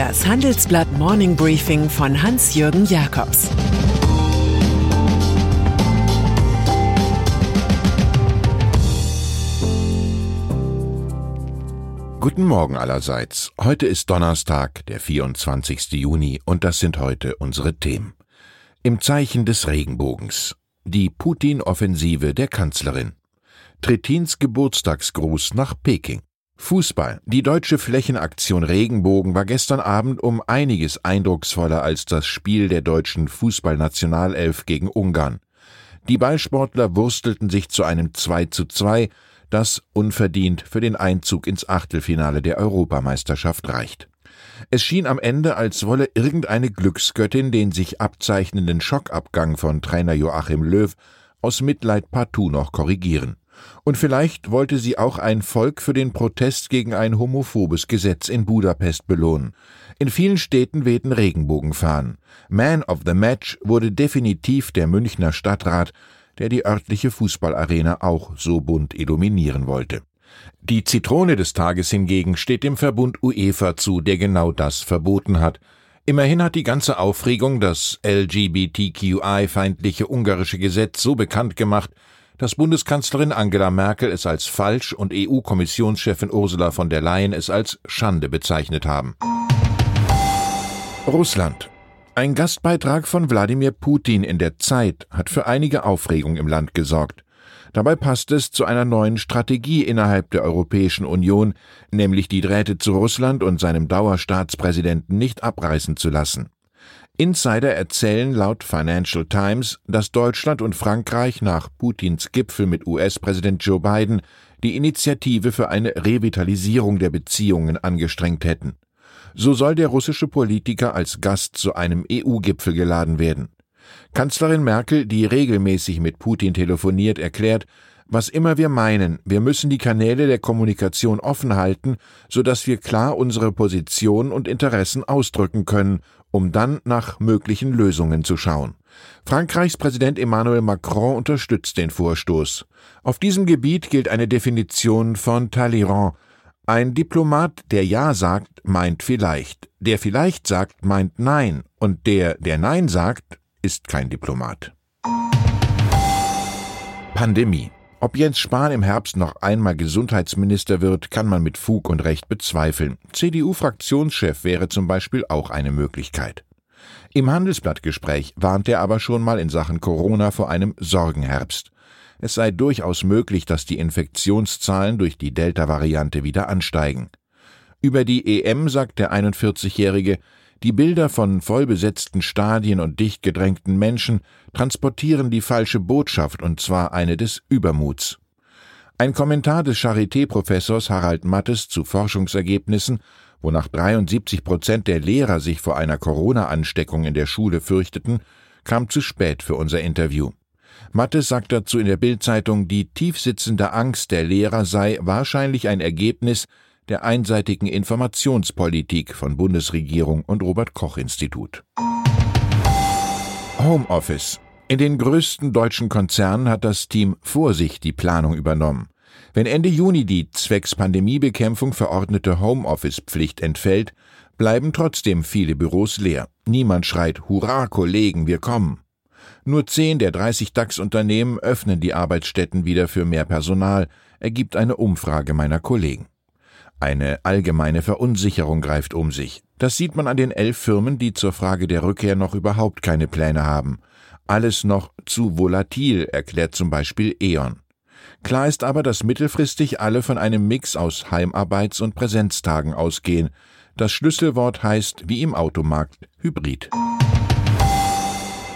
Das Handelsblatt Morning Briefing von Hans-Jürgen Jakobs Guten Morgen allerseits. Heute ist Donnerstag, der 24. Juni, und das sind heute unsere Themen. Im Zeichen des Regenbogens. Die Putin-Offensive der Kanzlerin. Trittins Geburtstagsgruß nach Peking. Fußball. Die deutsche Flächenaktion Regenbogen war gestern Abend um einiges eindrucksvoller als das Spiel der deutschen Fußballnationalelf gegen Ungarn. Die Ballsportler wurstelten sich zu einem 2 zu 2, das unverdient für den Einzug ins Achtelfinale der Europameisterschaft reicht. Es schien am Ende, als wolle irgendeine Glücksgöttin den sich abzeichnenden Schockabgang von Trainer Joachim Löw aus Mitleid partout noch korrigieren. Und vielleicht wollte sie auch ein Volk für den Protest gegen ein homophobes Gesetz in Budapest belohnen. In vielen Städten wehten Regenbogenfahnen. Man of the Match wurde definitiv der Münchner Stadtrat, der die örtliche Fußballarena auch so bunt illuminieren wollte. Die Zitrone des Tages hingegen steht dem Verbund UEFA zu, der genau das verboten hat. Immerhin hat die ganze Aufregung das LGBTQI-feindliche ungarische Gesetz so bekannt gemacht, dass Bundeskanzlerin Angela Merkel es als falsch und EU-Kommissionschefin Ursula von der Leyen es als Schande bezeichnet haben. Russland. Ein Gastbeitrag von Wladimir Putin in der Zeit hat für einige Aufregung im Land gesorgt. Dabei passt es zu einer neuen Strategie innerhalb der Europäischen Union, nämlich die Drähte zu Russland und seinem Dauerstaatspräsidenten nicht abreißen zu lassen. Insider erzählen laut Financial Times, dass Deutschland und Frankreich nach Putins Gipfel mit US-Präsident Joe Biden die Initiative für eine Revitalisierung der Beziehungen angestrengt hätten. So soll der russische Politiker als Gast zu einem EU-Gipfel geladen werden. Kanzlerin Merkel, die regelmäßig mit Putin telefoniert, erklärt, was immer wir meinen, wir müssen die Kanäle der Kommunikation offen halten, so dass wir klar unsere Position und Interessen ausdrücken können, um dann nach möglichen Lösungen zu schauen. Frankreichs Präsident Emmanuel Macron unterstützt den Vorstoß. Auf diesem Gebiet gilt eine Definition von Talleyrand. Ein Diplomat, der Ja sagt, meint vielleicht, der vielleicht sagt, meint Nein, und der, der Nein sagt, ist kein Diplomat. Pandemie ob Jens Spahn im Herbst noch einmal Gesundheitsminister wird, kann man mit Fug und Recht bezweifeln. CDU-Fraktionschef wäre zum Beispiel auch eine Möglichkeit. Im Handelsblattgespräch warnt er aber schon mal in Sachen Corona vor einem Sorgenherbst. Es sei durchaus möglich, dass die Infektionszahlen durch die Delta-Variante wieder ansteigen. Über die EM sagt der 41-Jährige, die Bilder von vollbesetzten Stadien und dicht gedrängten Menschen transportieren die falsche Botschaft, und zwar eine des Übermuts. Ein Kommentar des Charité-Professors Harald Mattes zu Forschungsergebnissen, wonach 73 Prozent der Lehrer sich vor einer Corona-Ansteckung in der Schule fürchteten, kam zu spät für unser Interview. Mattes sagt dazu in der Bildzeitung, die tiefsitzende Angst der Lehrer sei wahrscheinlich ein Ergebnis der einseitigen Informationspolitik von Bundesregierung und Robert Koch Institut. Homeoffice. In den größten deutschen Konzernen hat das Team Vorsicht die Planung übernommen. Wenn Ende Juni die zwecks Pandemiebekämpfung verordnete Homeoffice-Pflicht entfällt, bleiben trotzdem viele Büros leer. Niemand schreit Hurra, Kollegen, wir kommen. Nur zehn der 30 DAX-Unternehmen öffnen die Arbeitsstätten wieder für mehr Personal, ergibt eine Umfrage meiner Kollegen. Eine allgemeine Verunsicherung greift um sich. Das sieht man an den elf Firmen, die zur Frage der Rückkehr noch überhaupt keine Pläne haben. Alles noch zu volatil, erklärt zum Beispiel E.ON. Klar ist aber, dass mittelfristig alle von einem Mix aus Heimarbeits- und Präsenztagen ausgehen. Das Schlüsselwort heißt, wie im Automarkt, Hybrid.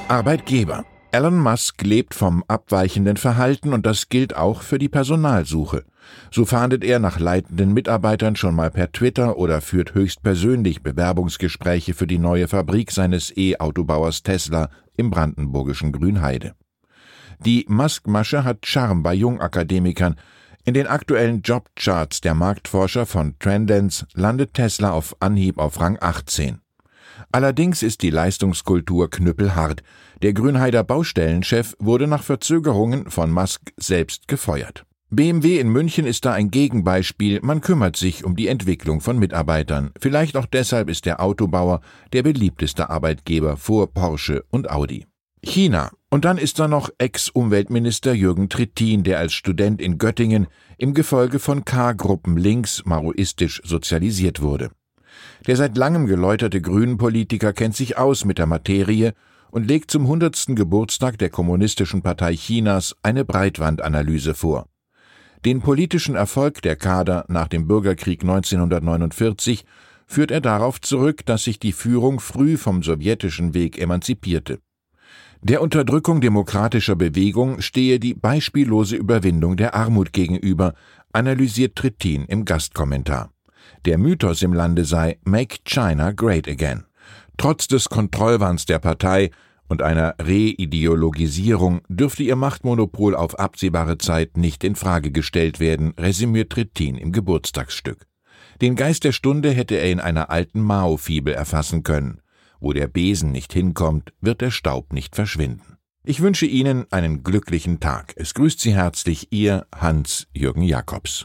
Arbeitgeber. Elon Musk lebt vom abweichenden Verhalten und das gilt auch für die Personalsuche. So fahndet er nach leitenden Mitarbeitern schon mal per Twitter oder führt höchstpersönlich Bewerbungsgespräche für die neue Fabrik seines E-Autobauers Tesla im brandenburgischen Grünheide. Die Musk-Masche hat Charme bei Jungakademikern. In den aktuellen Jobcharts der Marktforscher von Trendance landet Tesla auf Anhieb auf Rang 18. Allerdings ist die Leistungskultur knüppelhart. Der Grünheider Baustellenchef wurde nach Verzögerungen von Musk selbst gefeuert. BMW in München ist da ein Gegenbeispiel, man kümmert sich um die Entwicklung von Mitarbeitern. Vielleicht auch deshalb ist der Autobauer der beliebteste Arbeitgeber vor Porsche und Audi. China. Und dann ist da noch Ex-Umweltminister Jürgen Trittin, der als Student in Göttingen im Gefolge von K-Gruppen links maoistisch sozialisiert wurde. Der seit langem geläuterte Grünen-Politiker kennt sich aus mit der Materie und legt zum hundertsten Geburtstag der Kommunistischen Partei Chinas eine Breitwandanalyse vor. Den politischen Erfolg der Kader nach dem Bürgerkrieg 1949 führt er darauf zurück, dass sich die Führung früh vom sowjetischen Weg emanzipierte. Der Unterdrückung demokratischer Bewegung stehe die beispiellose Überwindung der Armut gegenüber, analysiert Trittin im Gastkommentar. Der Mythos im Lande sei Make China Great Again. Trotz des Kontrollwahns der Partei und einer Reideologisierung dürfte ihr Machtmonopol auf absehbare Zeit nicht in Frage gestellt werden, resümiert Trittin im Geburtstagsstück. Den Geist der Stunde hätte er in einer alten Mao-Fibel erfassen können. Wo der Besen nicht hinkommt, wird der Staub nicht verschwinden. Ich wünsche Ihnen einen glücklichen Tag. Es grüßt Sie herzlich Ihr Hans-Jürgen Jakobs.